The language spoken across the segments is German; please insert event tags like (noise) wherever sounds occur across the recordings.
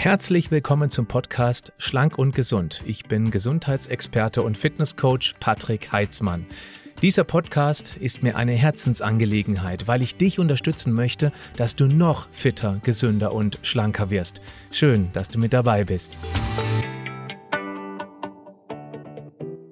Herzlich willkommen zum Podcast Schlank und Gesund. Ich bin Gesundheitsexperte und Fitnesscoach Patrick Heitzmann. Dieser Podcast ist mir eine Herzensangelegenheit, weil ich dich unterstützen möchte, dass du noch fitter, gesünder und schlanker wirst. Schön, dass du mit dabei bist.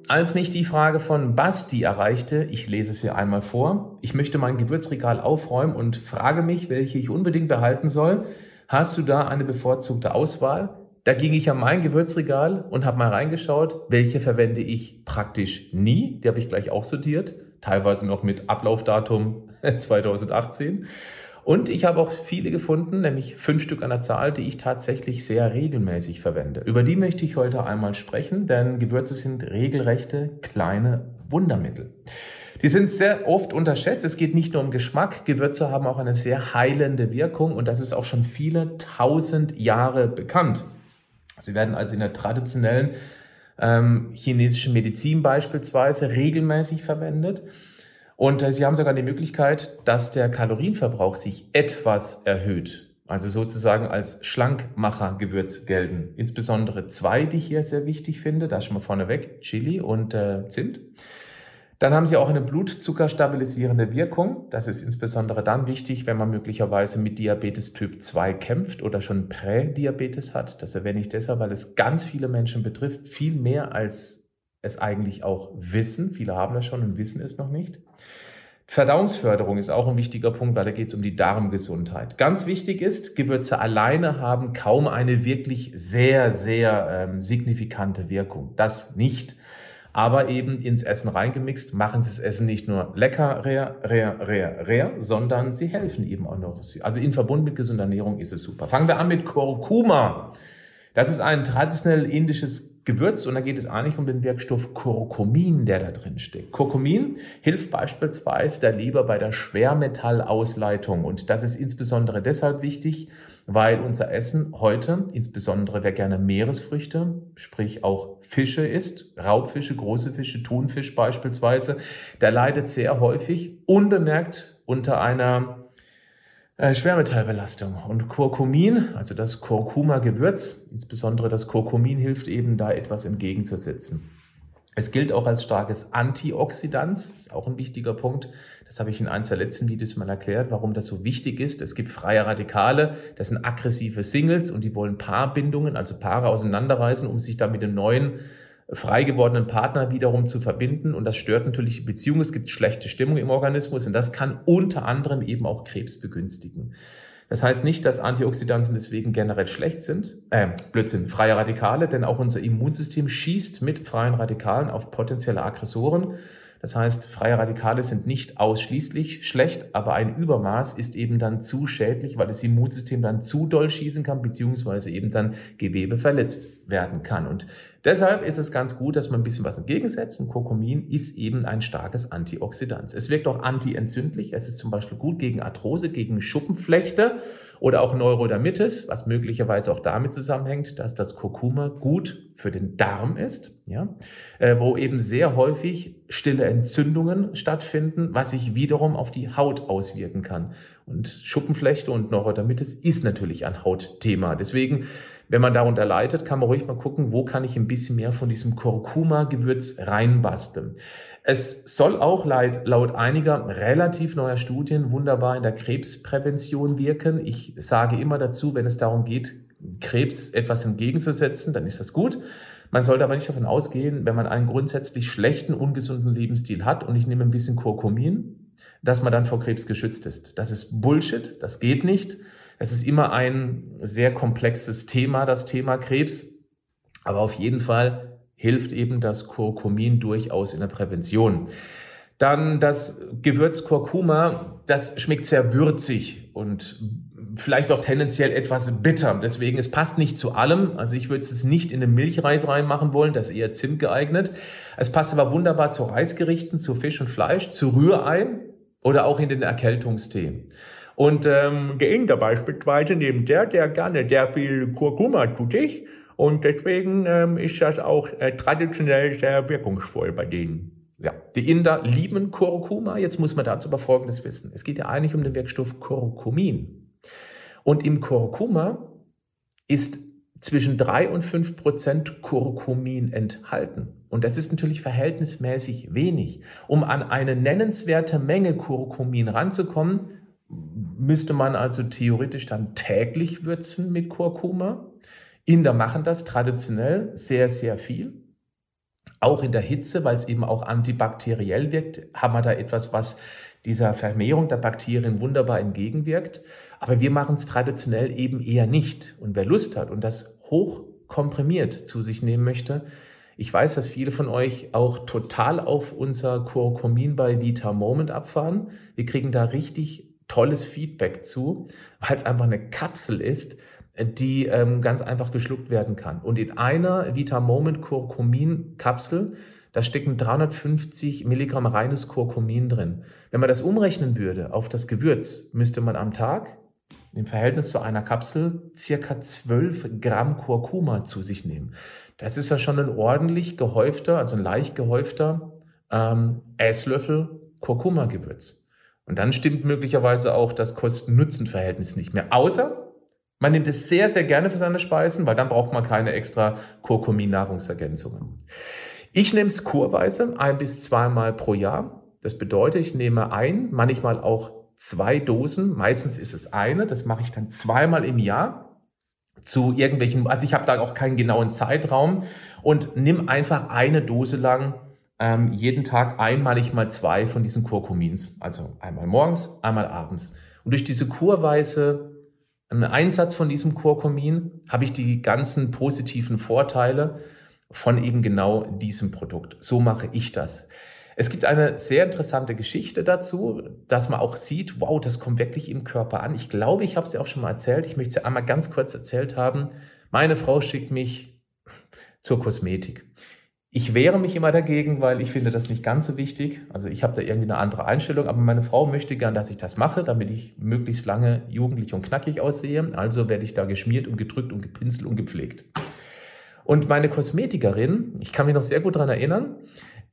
Als mich die Frage von Basti erreichte, ich lese es hier einmal vor, ich möchte mein Gewürzregal aufräumen und frage mich, welche ich unbedingt behalten soll, Hast du da eine bevorzugte Auswahl? Da ging ich an mein Gewürzregal und habe mal reingeschaut, welche verwende ich praktisch nie. Die habe ich gleich auch sortiert, teilweise noch mit Ablaufdatum (laughs) 2018. Und ich habe auch viele gefunden, nämlich fünf Stück an der Zahl, die ich tatsächlich sehr regelmäßig verwende. Über die möchte ich heute einmal sprechen, denn Gewürze sind regelrechte kleine Wundermittel. Die sind sehr oft unterschätzt. Es geht nicht nur um Geschmack. Gewürze haben auch eine sehr heilende Wirkung und das ist auch schon viele tausend Jahre bekannt. Sie werden also in der traditionellen ähm, chinesischen Medizin beispielsweise regelmäßig verwendet. Und äh, sie haben sogar die Möglichkeit, dass der Kalorienverbrauch sich etwas erhöht. Also sozusagen als Schlankmacher-Gewürz gelten. Insbesondere zwei, die ich hier sehr wichtig finde. Das schon mal vorneweg. Chili und äh, Zimt. Dann haben sie auch eine blutzuckerstabilisierende Wirkung. Das ist insbesondere dann wichtig, wenn man möglicherweise mit Diabetes Typ 2 kämpft oder schon Prädiabetes hat. Das erwähne ich deshalb, weil es ganz viele Menschen betrifft, viel mehr als es eigentlich auch wissen. Viele haben das schon und wissen es noch nicht. Verdauungsförderung ist auch ein wichtiger Punkt, weil da geht es um die Darmgesundheit. Ganz wichtig ist, Gewürze alleine haben kaum eine wirklich sehr, sehr ähm, signifikante Wirkung. Das nicht aber eben ins Essen reingemixt, machen sie das Essen nicht nur lecker, rer, rer, rer, rer, sondern sie helfen eben auch noch. Also in Verbund mit gesunder Ernährung ist es super. Fangen wir an mit Kurkuma. Das ist ein traditionell indisches Gewürz und da geht es eigentlich um den Wirkstoff Kurkumin, der da drin steckt. Kurkumin hilft beispielsweise der Leber bei der Schwermetallausleitung und das ist insbesondere deshalb wichtig, weil unser Essen heute, insbesondere wer gerne Meeresfrüchte, sprich auch Fische isst, Raubfische, große Fische, Thunfisch beispielsweise, der leidet sehr häufig unbemerkt unter einer äh, Schwermetallbelastung. Und Kurkumin, also das Kurkuma-Gewürz, insbesondere das Kurkumin hilft eben da etwas entgegenzusetzen. Es gilt auch als starkes Antioxidant, ist auch ein wichtiger Punkt. Das habe ich in eins der letzten Videos mal erklärt, warum das so wichtig ist. Es gibt freie Radikale, das sind aggressive Singles und die wollen Paarbindungen, also Paare auseinanderreißen, um sich dann mit dem neuen frei gewordenen Partner wiederum zu verbinden. Und das stört natürlich die Beziehung. Es gibt schlechte Stimmung im Organismus und das kann unter anderem eben auch Krebs begünstigen. Das heißt nicht, dass Antioxidantien deswegen generell schlecht sind. Äh, Blödsinn, freie Radikale, denn auch unser Immunsystem schießt mit freien Radikalen auf potenzielle Aggressoren. Das heißt, freie Radikale sind nicht ausschließlich schlecht, aber ein Übermaß ist eben dann zu schädlich, weil das Immunsystem dann zu doll schießen kann, beziehungsweise eben dann Gewebe verletzt werden kann. Und deshalb ist es ganz gut, dass man ein bisschen was entgegensetzt. Und Kurkumin ist eben ein starkes Antioxidant. Es wirkt auch antientzündlich. Es ist zum Beispiel gut gegen Arthrose, gegen Schuppenflechte oder auch Neurodermitis, was möglicherweise auch damit zusammenhängt, dass das Kurkuma gut für den Darm ist, ja, äh, wo eben sehr häufig stille Entzündungen stattfinden, was sich wiederum auf die Haut auswirken kann. Und Schuppenflechte und Neurodermitis ist natürlich ein Hautthema. Deswegen wenn man darunter leidet, kann man ruhig mal gucken, wo kann ich ein bisschen mehr von diesem Kurkuma-Gewürz reinbasteln. Es soll auch laut einiger relativ neuer Studien wunderbar in der Krebsprävention wirken. Ich sage immer dazu, wenn es darum geht, Krebs etwas entgegenzusetzen, dann ist das gut. Man sollte aber nicht davon ausgehen, wenn man einen grundsätzlich schlechten, ungesunden Lebensstil hat und ich nehme ein bisschen Kurkumin, dass man dann vor Krebs geschützt ist. Das ist Bullshit, das geht nicht. Es ist immer ein sehr komplexes Thema, das Thema Krebs. Aber auf jeden Fall hilft eben das Kurkumin durchaus in der Prävention. Dann das Gewürz Kurkuma, das schmeckt sehr würzig und vielleicht auch tendenziell etwas bitter. Deswegen, es passt nicht zu allem. Also ich würde es nicht in den Milchreis reinmachen wollen, das ist eher Zimt geeignet. Es passt aber wunderbar zu Reisgerichten, zu Fisch und Fleisch, zu Rührei oder auch in den Erkältungstee. Und ähm, der Inder beispielsweise, neben der, der gerne sehr viel Kurkuma zu sich und deswegen ähm, ist das auch äh, traditionell sehr wirkungsvoll bei denen. Ja, die Inder lieben Kurkuma. Jetzt muss man dazu aber Folgendes wissen. Es geht ja eigentlich um den Wirkstoff Kurkumin. Und im Kurkuma ist zwischen drei und fünf Prozent Kurkumin enthalten. Und das ist natürlich verhältnismäßig wenig. Um an eine nennenswerte Menge Kurkumin ranzukommen, müsste man also theoretisch dann täglich würzen mit Kurkuma. Inder machen das traditionell sehr, sehr viel. Auch in der Hitze, weil es eben auch antibakteriell wirkt, haben wir da etwas, was dieser Vermehrung der Bakterien wunderbar entgegenwirkt. Aber wir machen es traditionell eben eher nicht. Und wer Lust hat und das hoch komprimiert zu sich nehmen möchte, ich weiß, dass viele von euch auch total auf unser Kurkumin bei Vita Moment abfahren. Wir kriegen da richtig tolles Feedback zu, weil es einfach eine Kapsel ist, die ähm, ganz einfach geschluckt werden kann. Und in einer Vita Moment Kurkumin Kapsel, da stecken 350 Milligramm reines Kurkumin drin. Wenn man das umrechnen würde auf das Gewürz, müsste man am Tag im Verhältnis zu einer Kapsel circa 12 Gramm Kurkuma zu sich nehmen. Das ist ja schon ein ordentlich gehäufter, also ein leicht gehäufter ähm, Esslöffel Kurkuma-Gewürz. Und dann stimmt möglicherweise auch das Kosten-Nutzen-Verhältnis nicht mehr. Außer man nimmt es sehr, sehr gerne für seine Speisen, weil dann braucht man keine extra Kurkumin-Nahrungsergänzungen. Ich nehme es kurweise, ein bis zweimal pro Jahr. Das bedeutet, ich nehme ein, manchmal auch zwei Dosen. Meistens ist es eine. Das mache ich dann zweimal im Jahr zu irgendwelchen, also ich habe da auch keinen genauen Zeitraum und nimm einfach eine Dose lang ähm, jeden Tag einmalig mal zwei von diesen Kurkumins. Also einmal morgens, einmal abends. Und durch diese kurweise einen Einsatz von diesem Kurkumin habe ich die ganzen positiven Vorteile von eben genau diesem Produkt. So mache ich das. Es gibt eine sehr interessante Geschichte dazu, dass man auch sieht, wow, das kommt wirklich im Körper an. Ich glaube, ich habe es ja auch schon mal erzählt. Ich möchte es ja einmal ganz kurz erzählt haben. Meine Frau schickt mich zur Kosmetik. Ich wehre mich immer dagegen, weil ich finde das nicht ganz so wichtig. Also ich habe da irgendwie eine andere Einstellung, aber meine Frau möchte gern, dass ich das mache, damit ich möglichst lange jugendlich und knackig aussehe. Also werde ich da geschmiert und gedrückt und gepinselt und gepflegt. Und meine Kosmetikerin, ich kann mich noch sehr gut daran erinnern,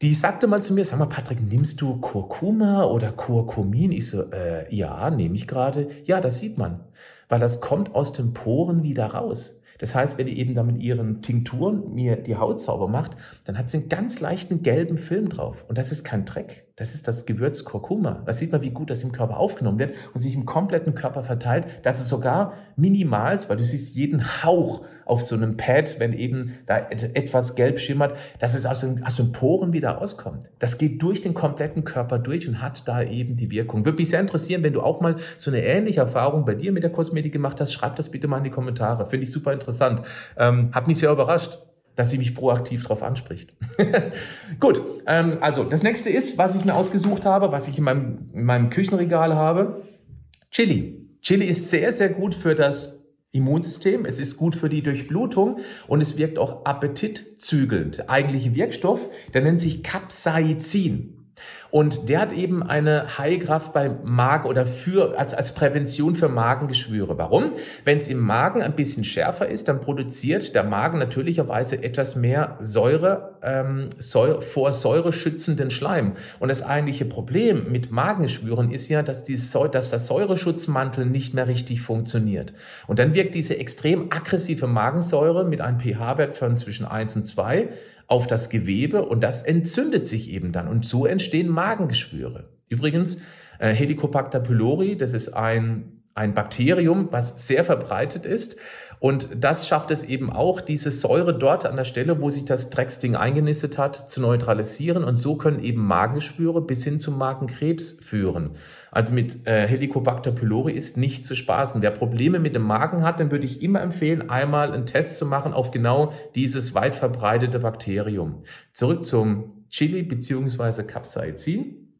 die sagte mal zu mir, sag mal, Patrick, nimmst du Kurkuma oder Kurkumin? Ich so, äh, ja, nehme ich gerade. Ja, das sieht man, weil das kommt aus den Poren wieder raus. Das heißt, wenn ihr eben dann mit ihren Tinkturen mir die Haut sauber macht, dann hat sie einen ganz leichten gelben Film drauf. Und das ist kein Dreck. Das ist das Gewürz Kurkuma. Da sieht man, wie gut das im Körper aufgenommen wird und sich im kompletten Körper verteilt. Das ist sogar minimal, weil du siehst jeden Hauch auf so einem Pad, wenn eben da etwas gelb schimmert, dass es aus den, aus den Poren wieder auskommt. Das geht durch den kompletten Körper durch und hat da eben die Wirkung. Würde mich sehr interessieren, wenn du auch mal so eine ähnliche Erfahrung bei dir mit der Kosmetik gemacht hast, schreib das bitte mal in die Kommentare. Finde ich super interessant. Ähm, hat mich sehr überrascht dass sie mich proaktiv darauf anspricht. (laughs) Gut, ähm, also das nächste ist, was ich mir ausgesucht habe, was ich in meinem, in meinem Küchenregal habe, Chili. Chili ist sehr, sehr gut für das Immunsystem, es ist gut für die Durchblutung und es wirkt auch appetitzügelnd. Der eigentliche Wirkstoff, der nennt sich Capsaicin. Und der hat eben eine Heilkraft bei Magen oder für, als, als Prävention für Magengeschwüre. Warum? Wenn es im Magen ein bisschen schärfer ist, dann produziert der Magen natürlicherweise etwas mehr Säure, ähm, Säure vor Säure schützenden Schleim. Und das eigentliche Problem mit Magengeschwüren ist ja, dass, die, dass der Säureschutzmantel nicht mehr richtig funktioniert. Und dann wirkt diese extrem aggressive Magensäure mit einem pH-Wert von zwischen 1 und 2 auf das Gewebe und das entzündet sich eben dann und so entstehen Magengeschwüre. Übrigens, äh, Helicobacter pylori, das ist ein, ein Bakterium, was sehr verbreitet ist und das schafft es eben auch, diese Säure dort an der Stelle, wo sich das Drecksding eingenistet hat, zu neutralisieren und so können eben Magengeschwüre bis hin zum Magenkrebs führen. Also mit äh, Helicobacter pylori ist nicht zu spaßen. Wer Probleme mit dem Magen hat, dann würde ich immer empfehlen, einmal einen Test zu machen auf genau dieses weit verbreitete Bakterium. Zurück zum Chili bzw. Capsaicin.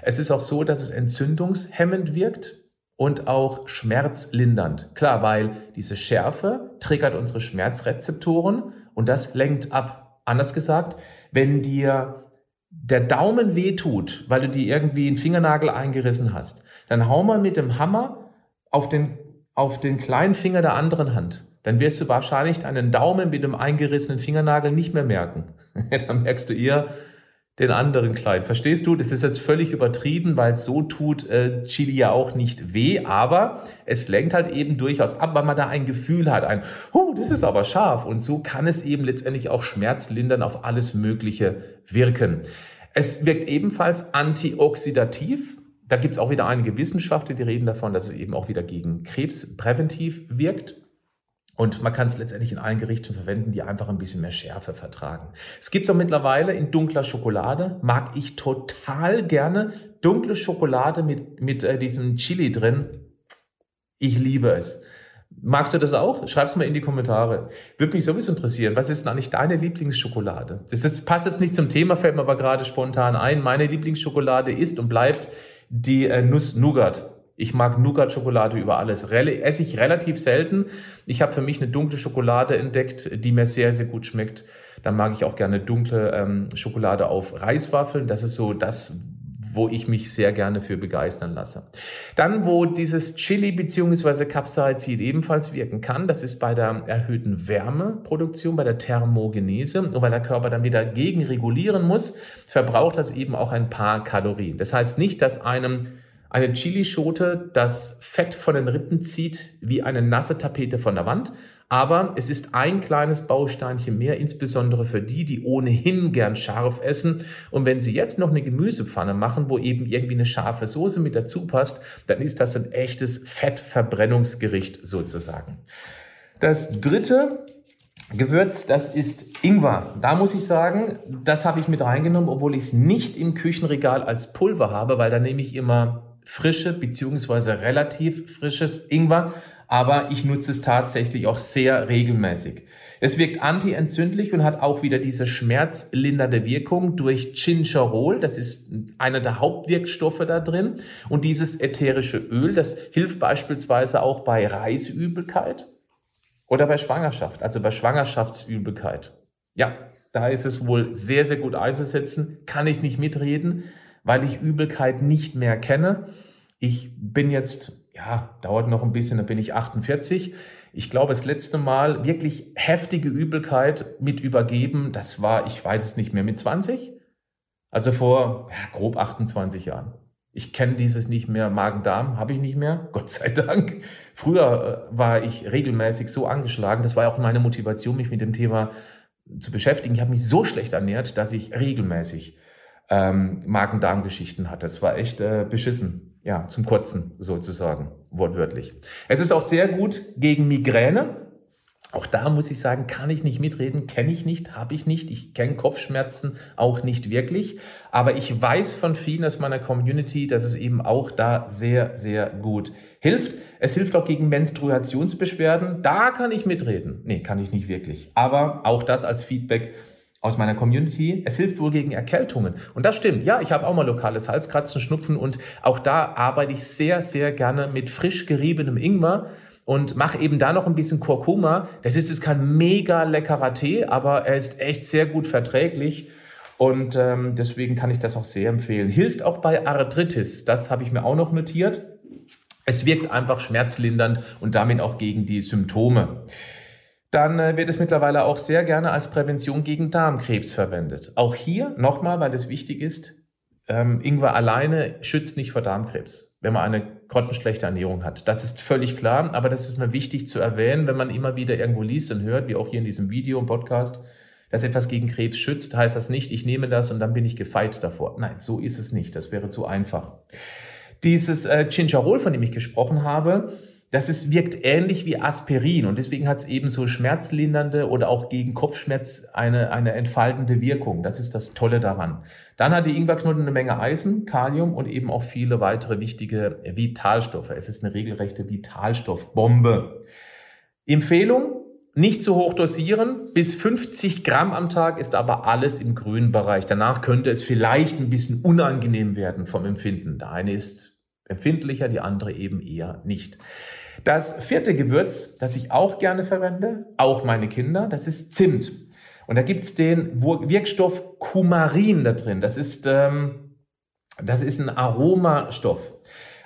Es ist auch so, dass es entzündungshemmend wirkt und auch schmerzlindernd. Klar, weil diese Schärfe triggert unsere Schmerzrezeptoren und das lenkt ab. Anders gesagt, wenn dir der Daumen wehtut, weil du dir irgendwie einen Fingernagel eingerissen hast, dann hau mal mit dem Hammer auf den, auf den kleinen Finger der anderen Hand. Dann wirst du wahrscheinlich deinen Daumen mit dem eingerissenen Fingernagel nicht mehr merken. (laughs) dann merkst du eher den anderen klein. Verstehst du? Das ist jetzt völlig übertrieben, weil es so tut äh, Chili ja auch nicht weh, aber es lenkt halt eben durchaus ab, weil man da ein Gefühl hat, ein, oh, das ist aber scharf. Und so kann es eben letztendlich auch schmerzlindern auf alles Mögliche wirken. Es wirkt ebenfalls antioxidativ. Da gibt es auch wieder einige Wissenschaftler, die reden davon, dass es eben auch wieder gegen Krebs präventiv wirkt. Und man kann es letztendlich in allen Gerichten verwenden, die einfach ein bisschen mehr Schärfe vertragen. Es gibt es auch mittlerweile in dunkler Schokolade. Mag ich total gerne. Dunkle Schokolade mit, mit äh, diesem Chili drin. Ich liebe es. Magst du das auch? Schreib's mal in die Kommentare. Würde mich sowieso interessieren. Was ist denn eigentlich deine Lieblingsschokolade? Das ist, passt jetzt nicht zum Thema, fällt mir aber gerade spontan ein. Meine Lieblingsschokolade ist und bleibt die äh, Nuss Nougat. Ich mag Nougat-Schokolade über alles. Rel esse ich relativ selten. Ich habe für mich eine dunkle Schokolade entdeckt, die mir sehr, sehr gut schmeckt. Dann mag ich auch gerne dunkle ähm, Schokolade auf Reiswaffeln. Das ist so das, wo ich mich sehr gerne für begeistern lasse. Dann, wo dieses Chili bzw. Capsaicin ebenfalls wirken kann, das ist bei der erhöhten Wärmeproduktion, bei der Thermogenese. Und weil der Körper dann wieder gegenregulieren muss, verbraucht das eben auch ein paar Kalorien. Das heißt nicht, dass einem eine Chilischote das Fett von den Rippen zieht wie eine nasse Tapete von der Wand. Aber es ist ein kleines Bausteinchen mehr, insbesondere für die, die ohnehin gern scharf essen. Und wenn Sie jetzt noch eine Gemüsepfanne machen, wo eben irgendwie eine scharfe Soße mit dazu passt, dann ist das ein echtes Fettverbrennungsgericht sozusagen. Das dritte Gewürz, das ist Ingwer. Da muss ich sagen, das habe ich mit reingenommen, obwohl ich es nicht im Küchenregal als Pulver habe, weil da nehme ich immer frische beziehungsweise relativ frisches Ingwer, aber ich nutze es tatsächlich auch sehr regelmäßig. Es wirkt antientzündlich und hat auch wieder diese schmerzlindernde Wirkung durch Gingerol. Das ist einer der Hauptwirkstoffe da drin. Und dieses ätherische Öl, das hilft beispielsweise auch bei Reisübelkeit oder bei Schwangerschaft, also bei Schwangerschaftsübelkeit. Ja, da ist es wohl sehr, sehr gut einzusetzen. Kann ich nicht mitreden weil ich Übelkeit nicht mehr kenne. Ich bin jetzt, ja, dauert noch ein bisschen, da bin ich 48. Ich glaube, das letzte Mal wirklich heftige Übelkeit mit übergeben, das war, ich weiß es nicht mehr, mit 20? Also vor ja, grob 28 Jahren. Ich kenne dieses nicht mehr. Magen-Darm habe ich nicht mehr, (laughs) Gott sei Dank. Früher äh, war ich regelmäßig so angeschlagen. Das war auch meine Motivation, mich mit dem Thema zu beschäftigen. Ich habe mich so schlecht ernährt, dass ich regelmäßig ähm, Magen-Darm-Geschichten hatte. Es war echt äh, beschissen, ja, zum Kotzen sozusagen, wortwörtlich. Es ist auch sehr gut gegen Migräne. Auch da muss ich sagen, kann ich nicht mitreden, kenne ich nicht, habe ich nicht. Ich kenne Kopfschmerzen auch nicht wirklich. Aber ich weiß von vielen aus meiner Community, dass es eben auch da sehr, sehr gut hilft. Es hilft auch gegen Menstruationsbeschwerden. Da kann ich mitreden. Nee, kann ich nicht wirklich. Aber auch das als Feedback aus meiner Community, es hilft wohl gegen Erkältungen. Und das stimmt. Ja, ich habe auch mal lokales Halskratzen, Schnupfen und auch da arbeite ich sehr, sehr gerne mit frisch geriebenem Ingwer und mache eben da noch ein bisschen Kurkuma. Das ist jetzt kein mega leckerer Tee, aber er ist echt sehr gut verträglich. Und ähm, deswegen kann ich das auch sehr empfehlen. Hilft auch bei Arthritis. Das habe ich mir auch noch notiert. Es wirkt einfach schmerzlindernd und damit auch gegen die Symptome dann äh, wird es mittlerweile auch sehr gerne als Prävention gegen Darmkrebs verwendet. Auch hier nochmal, weil es wichtig ist, ähm, Ingwer alleine schützt nicht vor Darmkrebs, wenn man eine grottenschlechte Ernährung hat. Das ist völlig klar, aber das ist mir wichtig zu erwähnen, wenn man immer wieder irgendwo liest und hört, wie auch hier in diesem Video und Podcast, dass etwas gegen Krebs schützt, heißt das nicht, ich nehme das und dann bin ich gefeit davor. Nein, so ist es nicht. Das wäre zu einfach. Dieses äh, Gingerol, von dem ich gesprochen habe, das ist, wirkt ähnlich wie Aspirin und deswegen hat es eben so schmerzlindernde oder auch gegen Kopfschmerz eine, eine entfaltende Wirkung. Das ist das Tolle daran. Dann hat die Ingwerknolle eine Menge Eisen, Kalium und eben auch viele weitere wichtige Vitalstoffe. Es ist eine regelrechte Vitalstoffbombe. Empfehlung, nicht zu hoch dosieren. Bis 50 Gramm am Tag ist aber alles im grünen Bereich. Danach könnte es vielleicht ein bisschen unangenehm werden vom Empfinden. Der eine ist empfindlicher, die andere eben eher nicht. Das vierte Gewürz, das ich auch gerne verwende, auch meine Kinder, das ist Zimt. Und da gibt's den Wirkstoff Kumarin da drin. Das ist, ähm, das ist ein Aromastoff.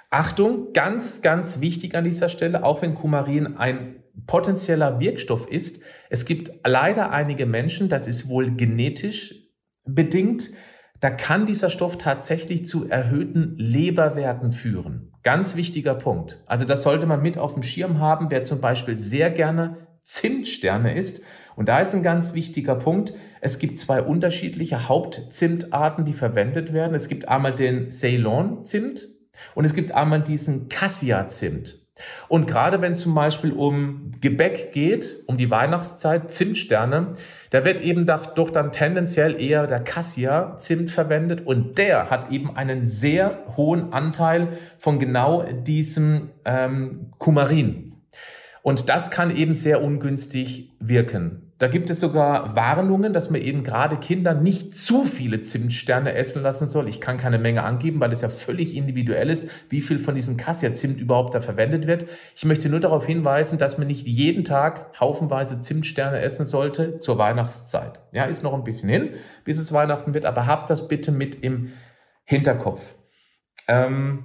Achtung, ganz, ganz wichtig an dieser Stelle, auch wenn Kumarin ein potenzieller Wirkstoff ist, es gibt leider einige Menschen, das ist wohl genetisch bedingt, da kann dieser Stoff tatsächlich zu erhöhten Leberwerten führen. Ganz wichtiger Punkt. Also das sollte man mit auf dem Schirm haben, wer zum Beispiel sehr gerne Zimtsterne isst. Und da ist ein ganz wichtiger Punkt. Es gibt zwei unterschiedliche Hauptzimtarten, die verwendet werden. Es gibt einmal den Ceylon-Zimt und es gibt einmal diesen Cassia-Zimt. Und gerade wenn es zum Beispiel um Gebäck geht, um die Weihnachtszeit, Zimtsterne, da wird eben doch dann tendenziell eher der Cassia-Zimt verwendet und der hat eben einen sehr hohen Anteil von genau diesem ähm, Kumarin. Und das kann eben sehr ungünstig wirken. Da gibt es sogar Warnungen, dass man eben gerade Kinder nicht zu viele Zimtsterne essen lassen soll. Ich kann keine Menge angeben, weil es ja völlig individuell ist, wie viel von diesem Cassia-Zimt überhaupt da verwendet wird. Ich möchte nur darauf hinweisen, dass man nicht jeden Tag haufenweise Zimtsterne essen sollte zur Weihnachtszeit. Ja, ist noch ein bisschen hin, bis es Weihnachten wird, aber habt das bitte mit im Hinterkopf. Ähm,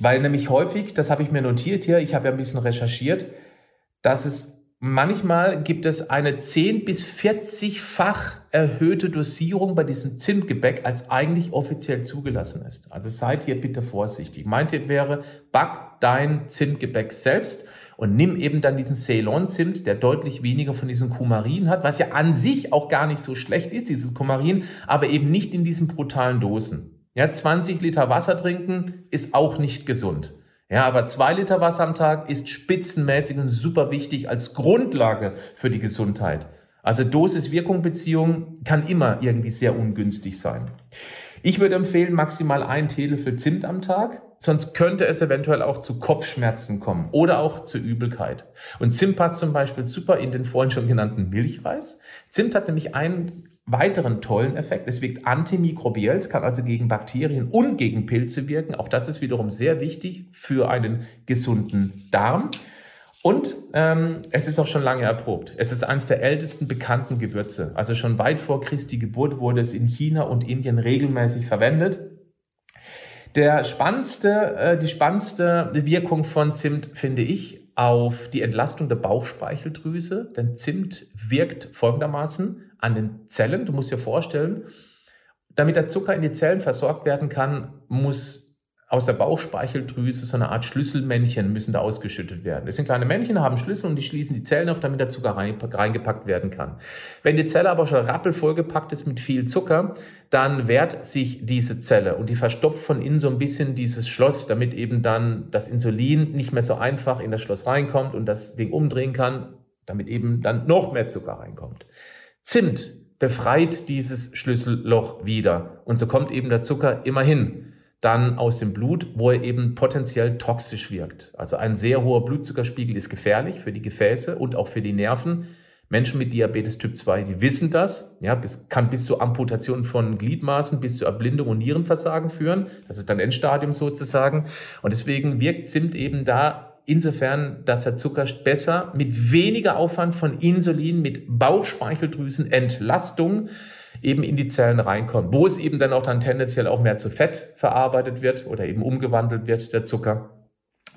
weil nämlich häufig, das habe ich mir notiert hier, ich habe ja ein bisschen recherchiert, dass es Manchmal gibt es eine 10 bis 40-fach erhöhte Dosierung bei diesem Zimtgebäck, als eigentlich offiziell zugelassen ist. Also seid hier bitte vorsichtig. Mein Tipp wäre, back dein Zimtgebäck selbst und nimm eben dann diesen Ceylon-Zimt, der deutlich weniger von diesem Kumarin hat, was ja an sich auch gar nicht so schlecht ist, dieses Kumarin, aber eben nicht in diesen brutalen Dosen. Ja, 20 Liter Wasser trinken ist auch nicht gesund. Ja, aber zwei Liter Wasser am Tag ist spitzenmäßig und super wichtig als Grundlage für die Gesundheit. Also Dosis-Wirkung-Beziehung kann immer irgendwie sehr ungünstig sein. Ich würde empfehlen, maximal ein Teelöffel Zimt am Tag, sonst könnte es eventuell auch zu Kopfschmerzen kommen oder auch zu Übelkeit. Und Zimt passt zum Beispiel super in den vorhin schon genannten Milchreis. Zimt hat nämlich einen weiteren tollen Effekt. Es wirkt antimikrobiell, es kann also gegen Bakterien und gegen Pilze wirken. Auch das ist wiederum sehr wichtig für einen gesunden Darm. Und ähm, es ist auch schon lange erprobt. Es ist eines der ältesten bekannten Gewürze. Also schon weit vor Christi Geburt wurde es in China und Indien regelmäßig verwendet. Der spannendste, äh, die spannendste Wirkung von Zimt finde ich auf die Entlastung der Bauchspeicheldrüse. Denn Zimt wirkt folgendermaßen an den Zellen. Du musst dir vorstellen, damit der Zucker in die Zellen versorgt werden kann, muss aus der Bauchspeicheldrüse so eine Art Schlüsselmännchen müssen da ausgeschüttet werden. Das sind kleine Männchen, haben Schlüssel und die schließen die Zellen auf, damit der Zucker reingepackt werden kann. Wenn die Zelle aber schon rappelvollgepackt ist mit viel Zucker, dann wehrt sich diese Zelle und die verstopft von innen so ein bisschen dieses Schloss, damit eben dann das Insulin nicht mehr so einfach in das Schloss reinkommt und das Ding umdrehen kann, damit eben dann noch mehr Zucker reinkommt. Zimt befreit dieses Schlüsselloch wieder und so kommt eben der Zucker immerhin dann aus dem Blut, wo er eben potenziell toxisch wirkt. Also ein sehr hoher Blutzuckerspiegel ist gefährlich für die Gefäße und auch für die Nerven. Menschen mit Diabetes Typ 2, die wissen das. Ja, bis, kann bis zu Amputation von Gliedmaßen, bis zu Erblindung und Nierenversagen führen. Das ist dann Endstadium sozusagen. Und deswegen wirkt Zimt eben da insofern, dass der Zucker besser mit weniger Aufwand von Insulin, mit Bauchspeicheldrüsenentlastung eben in die Zellen reinkommt, wo es eben dann auch dann tendenziell auch mehr zu Fett verarbeitet wird oder eben umgewandelt wird, der Zucker.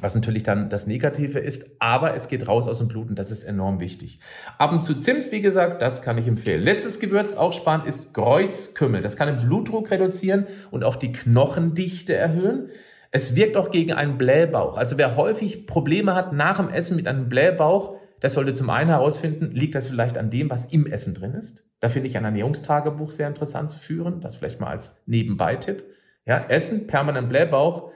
Was natürlich dann das Negative ist, aber es geht raus aus dem Blut und das ist enorm wichtig. Ab und zu Zimt, wie gesagt, das kann ich empfehlen. Letztes Gewürz, auch spannend, ist Kreuzkümmel. Das kann den Blutdruck reduzieren und auch die Knochendichte erhöhen. Es wirkt auch gegen einen Blähbauch. Also wer häufig Probleme hat nach dem Essen mit einem Blähbauch, der sollte zum einen herausfinden, liegt das vielleicht an dem, was im Essen drin ist. Da finde ich ein Ernährungstagebuch sehr interessant zu führen. Das vielleicht mal als Nebenbei-Tipp. Ja, Essen, permanent Blähbauch,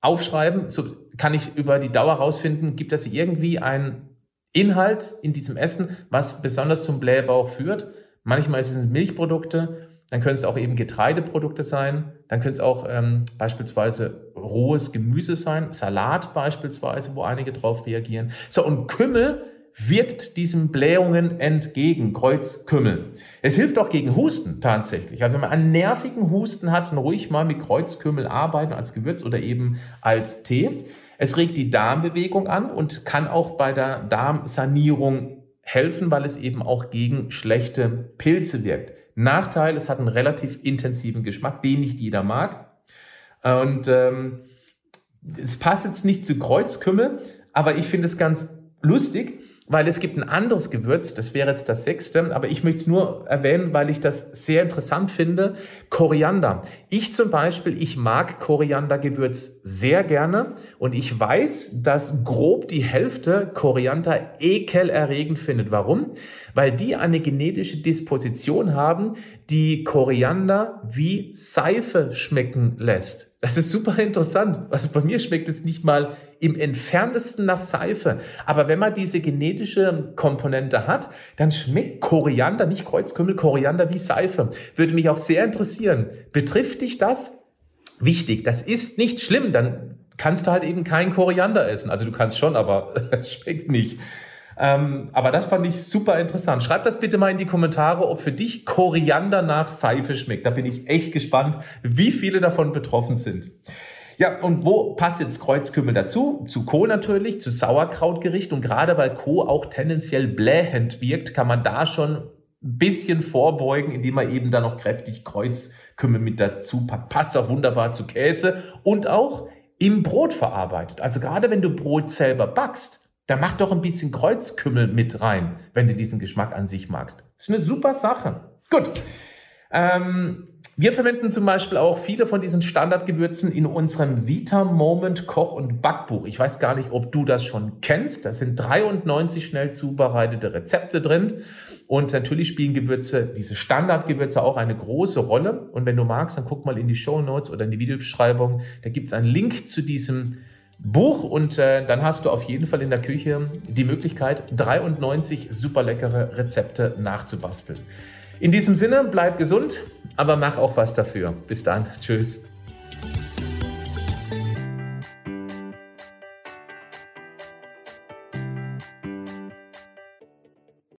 aufschreiben. So kann ich über die Dauer herausfinden, gibt es irgendwie einen Inhalt in diesem Essen, was besonders zum Blähbauch führt. Manchmal ist es Milchprodukte, dann können es auch eben Getreideprodukte sein, dann können es auch ähm, beispielsweise rohes Gemüse sein, Salat beispielsweise, wo einige drauf reagieren. So, und Kümmel wirkt diesen Blähungen entgegen, Kreuzkümmel. Es hilft auch gegen Husten tatsächlich. Also wenn man einen nervigen Husten hat, dann ruhig mal mit Kreuzkümmel arbeiten als Gewürz oder eben als Tee. Es regt die Darmbewegung an und kann auch bei der Darmsanierung helfen, weil es eben auch gegen schlechte Pilze wirkt. Nachteil, es hat einen relativ intensiven Geschmack, den nicht jeder mag. Und ähm, es passt jetzt nicht zu Kreuzkümmel, aber ich finde es ganz lustig. Weil es gibt ein anderes Gewürz, das wäre jetzt das sechste, aber ich möchte es nur erwähnen, weil ich das sehr interessant finde. Koriander. Ich zum Beispiel, ich mag Koriandergewürz sehr gerne und ich weiß, dass grob die Hälfte Koriander ekelerregend findet. Warum? Weil die eine genetische Disposition haben, die Koriander wie Seife schmecken lässt. Das ist super interessant. Also bei mir schmeckt es nicht mal im entferntesten nach Seife. Aber wenn man diese genetische Komponente hat, dann schmeckt Koriander, nicht Kreuzkümmel, Koriander wie Seife. Würde mich auch sehr interessieren. Betrifft dich das? Wichtig, das ist nicht schlimm. Dann kannst du halt eben kein Koriander essen. Also du kannst schon, aber (laughs) es schmeckt nicht. Ähm, aber das fand ich super interessant. Schreib das bitte mal in die Kommentare, ob für dich Koriander nach Seife schmeckt. Da bin ich echt gespannt, wie viele davon betroffen sind. Ja, und wo passt jetzt Kreuzkümmel dazu? Zu Kohl natürlich, zu Sauerkrautgericht. Und gerade weil Kohl auch tendenziell blähend wirkt, kann man da schon ein bisschen vorbeugen, indem man eben da noch kräftig Kreuzkümmel mit dazu packt. Passt auch wunderbar zu Käse und auch im Brot verarbeitet. Also gerade wenn du Brot selber backst, da mach doch ein bisschen Kreuzkümmel mit rein, wenn du diesen Geschmack an sich magst. Ist eine super Sache. Gut. Ähm, wir verwenden zum Beispiel auch viele von diesen Standardgewürzen in unserem Vita Moment Koch- und Backbuch. Ich weiß gar nicht, ob du das schon kennst. Da sind 93 schnell zubereitete Rezepte drin. Und natürlich spielen Gewürze, diese Standardgewürze auch eine große Rolle. Und wenn du magst, dann guck mal in die Show Notes oder in die Videobeschreibung. Da gibt's einen Link zu diesem Buch und äh, dann hast du auf jeden Fall in der Küche die Möglichkeit, 93 super leckere Rezepte nachzubasteln. In diesem Sinne, bleib gesund, aber mach auch was dafür. Bis dann. Tschüss.